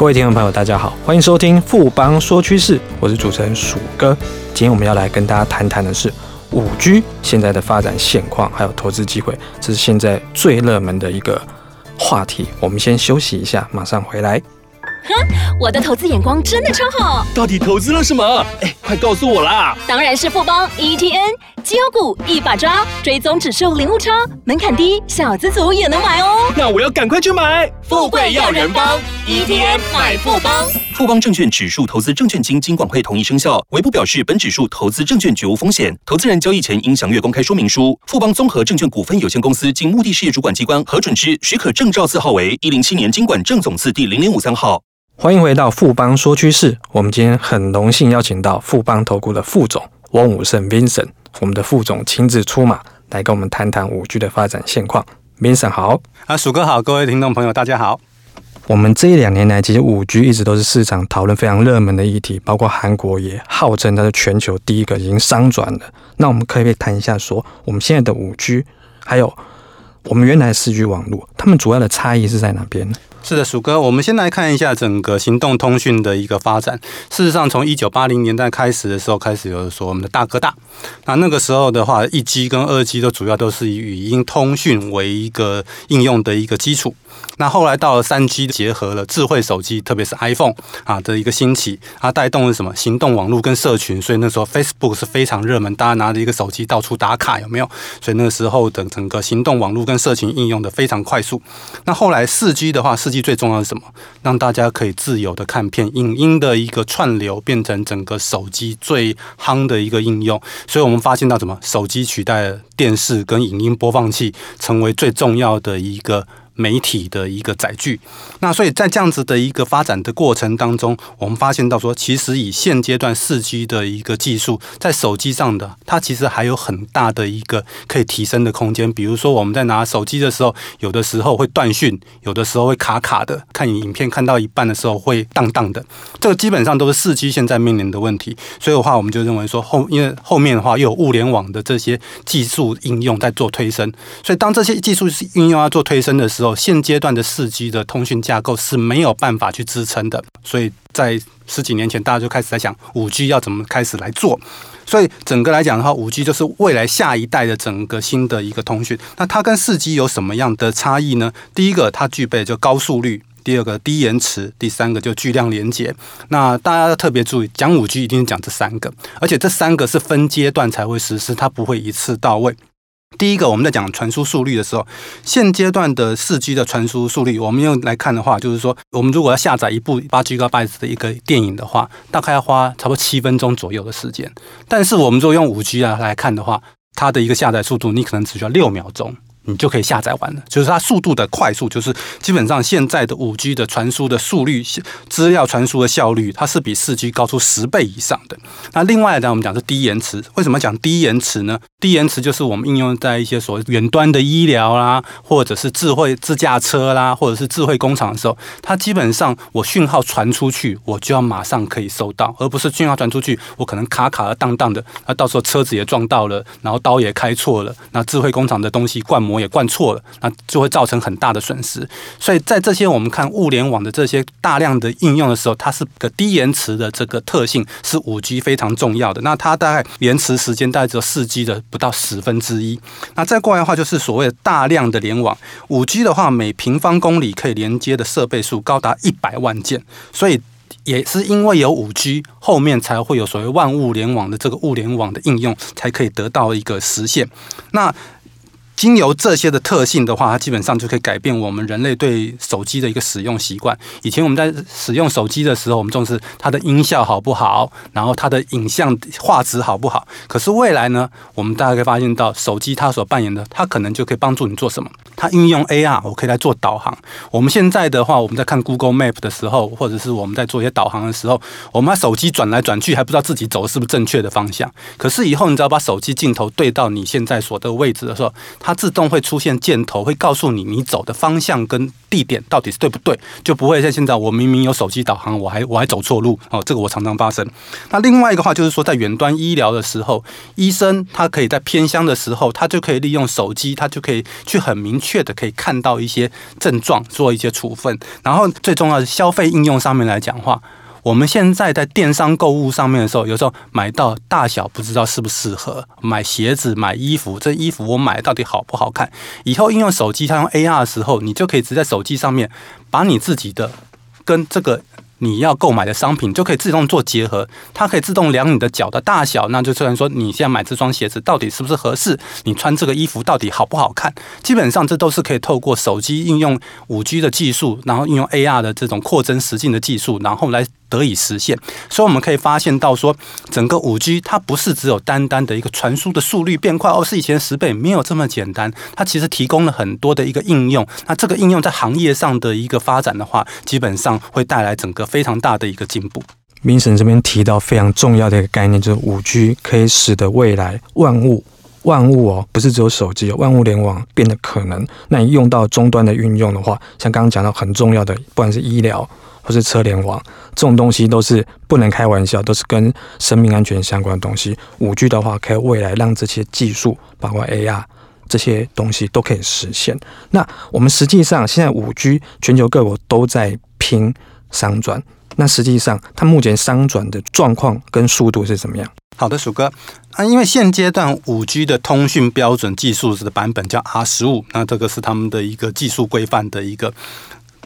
各位听众朋友，大家好，欢迎收听富邦说趋势，我是主持人鼠哥。今天我们要来跟大家谈谈的是五 G 现在的发展现况，还有投资机会，这是现在最热门的一个话题。我们先休息一下，马上回来。哼，我的投资眼光真的超好。到底投资了什么？哎，快告诉我啦！当然是富邦 ETN 绩优股一把抓，追踪指数零误差，门槛低，小资族也能买哦。那我要赶快去买。富贵要人帮，ETN 买富邦。富邦证券指数投资证券经金管会同意生效，唯不表示本指数投资证券绝无风险。投资人交易前应详阅公开说明书。富邦综合证券股份有限公司经目的事业主管机关核准之许可证照字号为一零七年金管证总字第零零五三号。欢迎回到富邦说趋势。我们今天很荣幸邀请到富邦投顾的副总翁武胜 Vincent，我们的副总亲自出马来跟我们谈谈五 G 的发展现况。Vincent 好，啊，鼠哥好，各位听众朋友大家好。我们这一两年来，其实五 G 一直都是市场讨论非常热门的议题，包括韩国也号称它是全球第一个已经商转的。那我们可不可以谈一下说，我们现在的五 G 还有我们原来的四 G 网络，他们主要的差异是在哪边呢？是的，鼠哥，我们先来看一下整个行动通讯的一个发展。事实上，从一九八零年代开始的时候，开始有说我们的大哥大。那那个时候的话，一 G 跟二 G 都主要都是以语音通讯为一个应用的一个基础。那后来到了三 G，结合了智慧手机，特别是 iPhone 啊的一个兴起，它带动了什么行动网络跟社群，所以那时候 Facebook 是非常热门，大家拿着一个手机到处打卡，有没有？所以那时候的整个行动网络跟社群应用的非常快速。那后来四 G 的话，四 G 最重要是什么？让大家可以自由的看片，影音的一个串流变成整个手机最夯的一个应用。所以我们发现到什么？手机取代电视跟影音播放器，成为最重要的一个。媒体的一个载具，那所以在这样子的一个发展的过程当中，我们发现到说，其实以现阶段四 G 的一个技术，在手机上的它其实还有很大的一个可以提升的空间。比如说我们在拿手机的时候，有的时候会断讯，有的时候会卡卡的，看影片看到一半的时候会荡荡的，这个基本上都是四 G 现在面临的问题。所以的话，我们就认为说后因为后面的话又有物联网的这些技术应用在做推升，所以当这些技术应用要做推升的时候，现阶段的四 G 的通讯架构是没有办法去支撑的，所以在十几年前，大家就开始在想五 G 要怎么开始来做。所以整个来讲的话，五 G 就是未来下一代的整个新的一个通讯。那它跟四 G 有什么样的差异呢？第一个，它具备就高速率；第二个，低延迟；第三个，就巨量连接。那大家要特别注意，讲五 G 一定是讲这三个，而且这三个是分阶段才会实施，它不会一次到位。第一个，我们在讲传输速率的时候，现阶段的四 G 的传输速率，我们用来看的话，就是说，我们如果要下载一部八 Gigabyte 的一个电影的话，大概要花差不多七分钟左右的时间。但是，我们如果用五 G 啊来看的话，它的一个下载速度，你可能只需要六秒钟。你就可以下载完了，就是它速度的快速，就是基本上现在的五 G 的传输的速率、资料传输的效率，它是比四 G 高出十倍以上的。那另外呢，我们讲是低延迟，为什么讲低延迟呢？低延迟就是我们应用在一些所谓远端的医疗啦，或者是智慧自驾车啦，或者是智慧工厂的时候，它基本上我讯号传出去，我就要马上可以收到，而不是讯号传出去，我可能卡卡的、当当的，那到时候车子也撞到了，然后刀也开错了，那智慧工厂的东西灌我也灌错了，那就会造成很大的损失。所以在这些我们看物联网的这些大量的应用的时候，它是个低延迟的这个特性是五 G 非常重要的。那它大概延迟时间大概只有四 G 的不到十分之一。那再过来的话，就是所谓的大量的联网。五 G 的话，每平方公里可以连接的设备数高达一百万件。所以也是因为有五 G，后面才会有所谓万物联网的这个物联网的应用，才可以得到一个实现。那经由这些的特性的话，它基本上就可以改变我们人类对手机的一个使用习惯。以前我们在使用手机的时候，我们重视它的音效好不好，然后它的影像画质好不好。可是未来呢，我们大家可以发现到，手机它所扮演的，它可能就可以帮助你做什么？它运用 AR，我可以来做导航。我们现在的话，我们在看 Google Map 的时候，或者是我们在做一些导航的时候，我们把手机转来转去，还不知道自己走的是不是正确的方向。可是以后，你只要把手机镜头对到你现在所的位置的时候，它它自动会出现箭头，会告诉你你走的方向跟地点到底是对不对，就不会像现在我明明有手机导航，我还我还走错路哦，这个我常常发生。那另外一个话就是说，在远端医疗的时候，医生他可以在偏乡的时候，他就可以利用手机，他就可以去很明确的可以看到一些症状，做一些处分。然后最重要的消费应用上面来讲话。我们现在在电商购物上面的时候，有时候买到大小不知道适不适合，买鞋子、买衣服，这衣服我买到底好不好看？以后应用手机，它用 AR 的时候，你就可以直接在手机上面把你自己的跟这个。你要购买的商品就可以自动做结合，它可以自动量你的脚的大小，那就虽然说你现在买这双鞋子到底是不是合适，你穿这个衣服到底好不好看，基本上这都是可以透过手机应用五 G 的技术，然后应用 AR 的这种扩增实境的技术，然后来。得以实现，所以我们可以发现到说，整个五 G 它不是只有单单的一个传输的速率变快，而是以前十倍，没有这么简单。它其实提供了很多的一个应用，那这个应用在行业上的一个发展的话，基本上会带来整个非常大的一个进步。明神这边提到非常重要的一个概念，就是五 G 可以使得未来万物万物哦，不是只有手机哦，万物联网变得可能。那你用到终端的运用的话，像刚刚讲到很重要的，不管是医疗。或是车联网这种东西都是不能开玩笑，都是跟生命安全相关的东西。五 G 的话，可以未来让这些技术，包括 AR 这些东西都可以实现。那我们实际上现在五 G 全球各国都在拼商转，那实际上它目前商转的状况跟速度是怎么样？好的，鼠哥啊，因为现阶段五 G 的通讯标准技术的版本叫 R 十五，那这个是他们的一个技术规范的一个。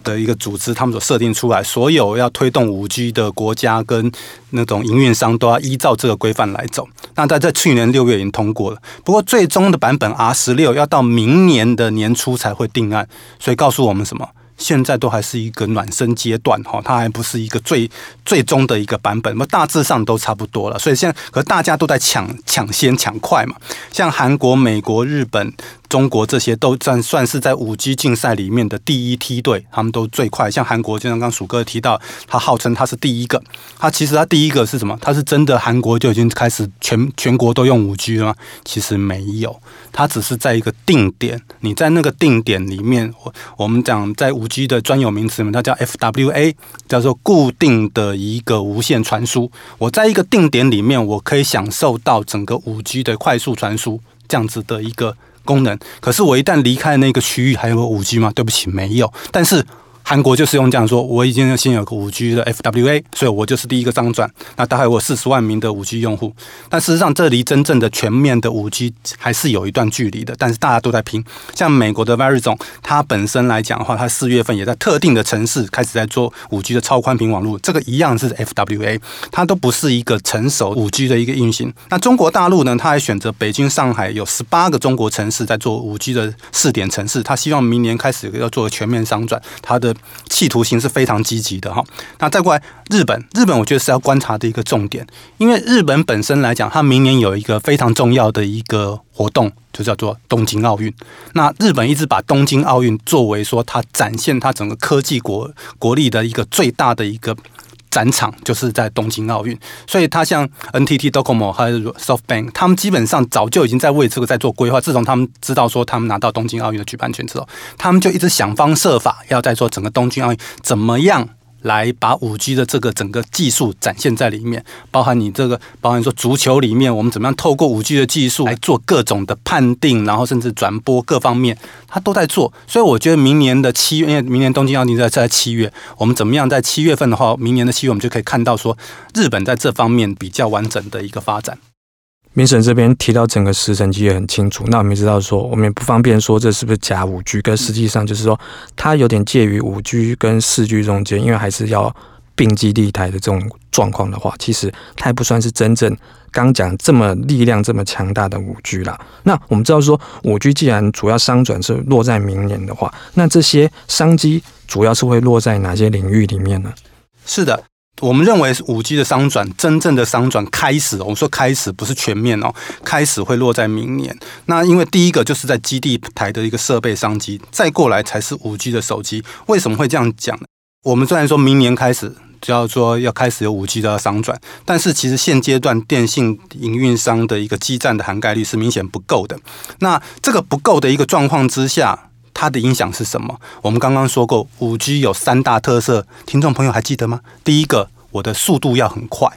的一个组织，他们所设定出来，所有要推动五 G 的国家跟那种营运商都要依照这个规范来走。那在在去年六月已经通过了，不过最终的版本 R 十六要到明年的年初才会定案，所以告诉我们什么？现在都还是一个暖身阶段哈，它还不是一个最最终的一个版本，那大致上都差不多了。所以现在和大家都在抢抢先抢快嘛，像韩国、美国、日本。中国这些都算算是在五 G 竞赛里面的第一梯队，他们都最快。像韩国，就像刚刚薯哥提到，他号称他是第一个。他其实他第一个是什么？他是真的韩国就已经开始全全国都用五 G 了吗？其实没有，他只是在一个定点。你在那个定点里面，我我们讲在五 G 的专有名词嘛，它叫 FWA，叫做固定的一个无线传输。我在一个定点里面，我可以享受到整个五 G 的快速传输这样子的一个。功能，可是我一旦离开那个区域，还有五 G 吗？对不起，没有。但是。韩国就是用这样说，我已经先有个五 G 的 FWA，所以我就是第一个商转。那大概有四十万名的五 G 用户，但事实上这离真正的全面的五 G 还是有一段距离的。但是大家都在拼，像美国的 Verizon，它本身来讲的话，它四月份也在特定的城市开始在做五 G 的超宽频网络，这个一样是 FWA，它都不是一个成熟五 G 的一个运行。那中国大陆呢，它还选择北京、上海有十八个中国城市在做五 G 的试点城市，它希望明年开始要做全面商转，它的。企图心是非常积极的哈，那再过来日本，日本我觉得是要观察的一个重点，因为日本本身来讲，它明年有一个非常重要的一个活动，就叫做东京奥运。那日本一直把东京奥运作为说它展现它整个科技国国力的一个最大的一个。展场就是在东京奥运，所以他像 NTT Docomo 和 SoftBank，他们基本上早就已经在为这个在做规划。自从他们知道说他们拿到东京奥运的举办权之后，他们就一直想方设法要在说整个东京奥运怎么样。来把五 G 的这个整个技术展现在里面，包含你这个，包含说足球里面，我们怎么样透过五 G 的技术来做各种的判定，然后甚至转播各方面，他都在做。所以我觉得明年的七月，因为明年东京奥运在在七月，我们怎么样在七月份的话，明年的七月我们就可以看到说日本在这方面比较完整的一个发展。明神这边提到整个时程其实很清楚，那我们知道说，我们也不方便说这是不是假五 G，跟实际上就是说，它有点介于五 G 跟四 G 中间，因为还是要并基地台的这种状况的话，其实它还不算是真正刚讲这么力量这么强大的五 G 啦。那我们知道说，五 G 既然主要商转是落在明年的话，那这些商机主要是会落在哪些领域里面呢？是的。我们认为五 G 的商转，真正的商转开始，我们说开始不是全面哦，开始会落在明年。那因为第一个就是在基地台的一个设备商机，再过来才是五 G 的手机。为什么会这样讲呢？我们虽然说明年开始。叫做要开始有五 G 的商转，但是其实现阶段电信营运商的一个基站的涵盖率是明显不够的。那这个不够的一个状况之下，它的影响是什么？我们刚刚说过，五 G 有三大特色，听众朋友还记得吗？第一个，我的速度要很快，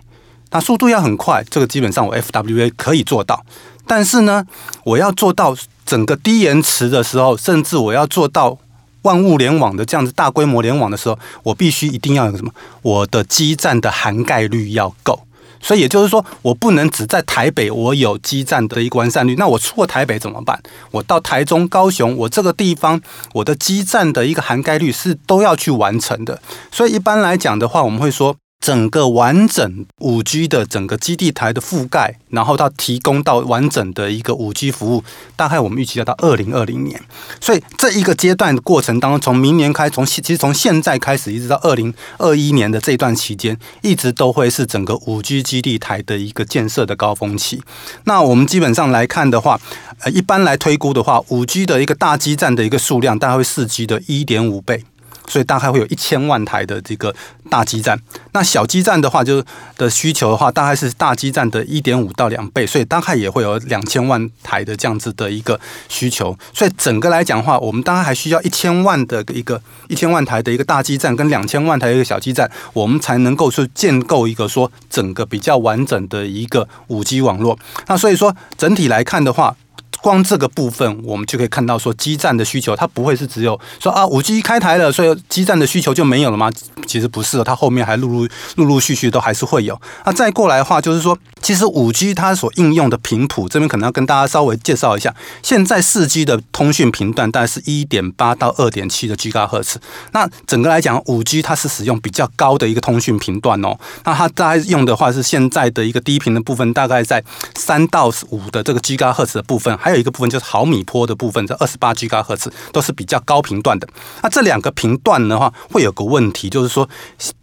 那速度要很快，这个基本上我 FWA 可以做到，但是呢，我要做到整个低延迟的时候，甚至我要做到。万物联网的这样子大规模联网的时候，我必须一定要有什么？我的基站的涵盖率要够。所以也就是说，我不能只在台北我有基站的一个完善率。那我出过台北怎么办？我到台中、高雄，我这个地方我的基站的一个涵盖率是都要去完成的。所以一般来讲的话，我们会说。整个完整五 G 的整个基地台的覆盖，然后到提供到完整的一个五 G 服务，大概我们预期要到二零二零年。所以这一个阶段的过程当中，从明年开，从其实从现在开始，一直到二零二一年的这段期间，一直都会是整个五 G 基地台的一个建设的高峰期。那我们基本上来看的话，呃，一般来推估的话，五 G 的一个大基站的一个数量，大概会四 G 的一点五倍。所以大概会有一千万台的这个大基站，那小基站的话，就是的需求的话，大概是大基站的一点五到两倍，所以大概也会有两千万台的这样子的一个需求。所以整个来讲的话，我们大概还需要一千万的一个一千万台的一个大基站跟两千万台的一个小基站，我们才能够去建构一个说整个比较完整的一个五 G 网络。那所以说整体来看的话。光这个部分，我们就可以看到说，基站的需求它不会是只有说啊，五 G 开台了，所以基站的需求就没有了吗？其实不是，它后面还陆陆陆陆续续都还是会有。那再过来的话，就是说，其实五 G 它所应用的频谱，这边可能要跟大家稍微介绍一下。现在四 G 的通讯频段大概是一点八到二点七的 GIGA 赫兹。那整个来讲，五 G 它是使用比较高的一个通讯频段哦。那它大概用的话是现在的一个低频的部分，大概在三到五的这个 GIGA 赫兹的部分。还有一个部分就是毫米波的部分，这二十八 GHz 都是比较高频段的。那这两个频段的话，会有个问题，就是说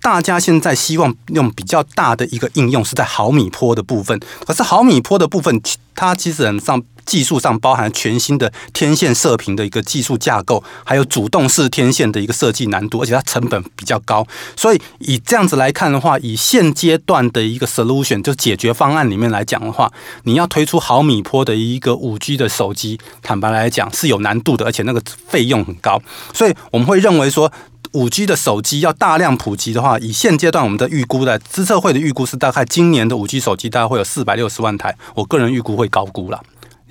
大家现在希望用比较大的一个应用是在毫米波的部分，可是毫米波的部分，它其实上。技术上包含全新的天线射频的一个技术架构，还有主动式天线的一个设计难度，而且它成本比较高。所以以这样子来看的话，以现阶段的一个 solution 就解决方案里面来讲的话，你要推出毫米波的一个五 G 的手机，坦白来讲是有难度的，而且那个费用很高。所以我们会认为说，五 G 的手机要大量普及的话，以现阶段我们的预估的资策会的预估是大概今年的五 G 手机大概会有四百六十万台，我个人预估会高估了。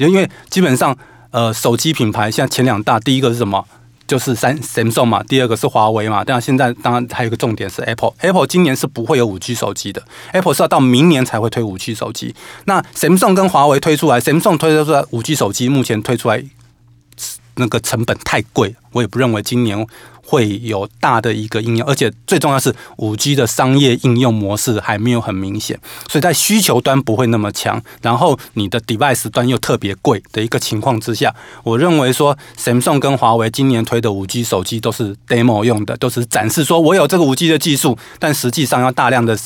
因为基本上，呃，手机品牌像前两大，第一个是什么？就是三 Samsung 嘛，第二个是华为嘛。但现在当然还有一个重点是 Apple，Apple 今年是不会有五 G 手机的，Apple 是要到明年才会推五 G 手机。那 Samsung 跟华为推出来，Samsung 推出来五 G 手机，目前推出来那个成本太贵，我也不认为今年。会有大的一个应用，而且最重要是五 G 的商业应用模式还没有很明显，所以在需求端不会那么强，然后你的 device 端又特别贵的一个情况之下，我认为说 Samsung 跟华为今年推的五 G 手机都是 demo 用的，都是展示说我有这个五 G 的技术，但实际上要大量的。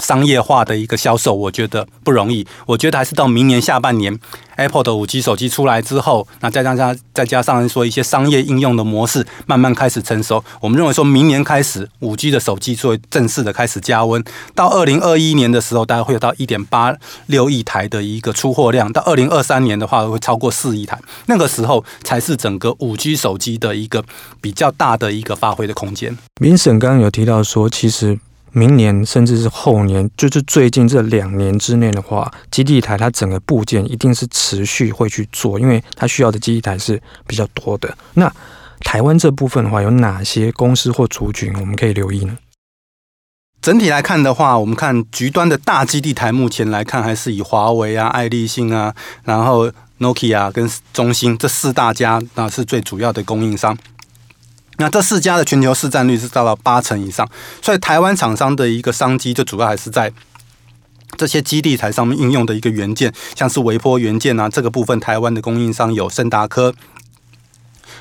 商业化的一个销售，我觉得不容易。我觉得还是到明年下半年，Apple 的五 G 手机出来之后，那再加上再加上说一些商业应用的模式慢慢开始成熟，我们认为说明年开始，五 G 的手机作为正式的开始加温。到二零二一年的时候，大概会有到一点八六亿台的一个出货量。到二零二三年的话，会超过四亿台。那个时候才是整个五 G 手机的一个比较大的一个发挥的空间。明沈刚刚有提到说，其实。明年甚至是后年，就是最近这两年之内的话，基地台它整个部件一定是持续会去做，因为它需要的基地台是比较多的。那台湾这部分的话，有哪些公司或族群我们可以留意呢？整体来看的话，我们看局端的大基地台，目前来看还是以华为啊、爱立信啊，然后 Nokia 跟中兴这四大家那是最主要的供应商。那这四家的全球市占率是到了八成以上，所以台湾厂商的一个商机就主要还是在这些基地台上面应用的一个元件，像是微波元件啊，这个部分台湾的供应商有盛达科。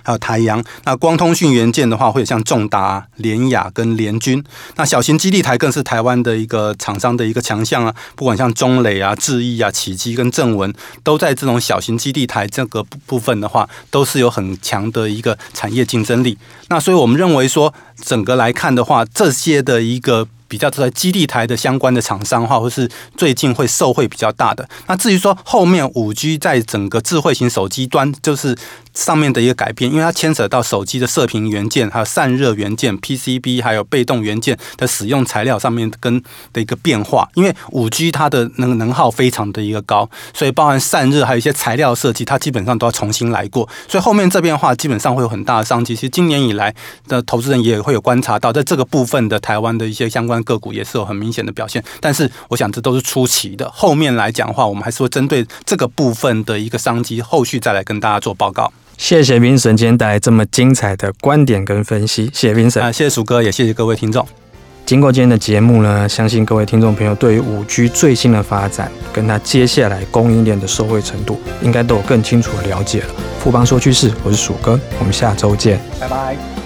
还有台阳，那光通讯元件的话，会有像重达、联雅跟联军。那小型基地台更是台湾的一个厂商的一个强项啊，不管像中磊啊、智毅啊、启基跟正文，都在这种小型基地台这个部分的话，都是有很强的一个产业竞争力。那所以我们认为说，整个来看的话，这些的一个比较在基地台的相关的厂商的话，或是最近会受惠比较大的。那至于说后面五 G 在整个智慧型手机端，就是。上面的一个改变，因为它牵扯到手机的射频元件，还有散热元件、PCB，还有被动元件的使用材料上面跟的一个变化。因为五 G 它的那个能耗非常的一个高，所以包含散热还有一些材料设计，它基本上都要重新来过。所以后面这边的话，基本上会有很大的商机。其实今年以来的投资人也会有观察到，在这个部分的台湾的一些相关个股也是有很明显的表现。但是我想这都是初期的，后面来讲的话，我们还是会针对这个部分的一个商机，后续再来跟大家做报告。谢谢 Vincent 今天带来这么精彩的观点跟分析，谢谢 Vincent，啊，谢谢鼠哥，也谢谢各位听众。经过今天的节目呢，相信各位听众朋友对于五 G 最新的发展，跟它接下来供应链的受惠程度，应该都有更清楚的了解了。富邦说趋势，我是鼠哥，我们下周见，拜拜。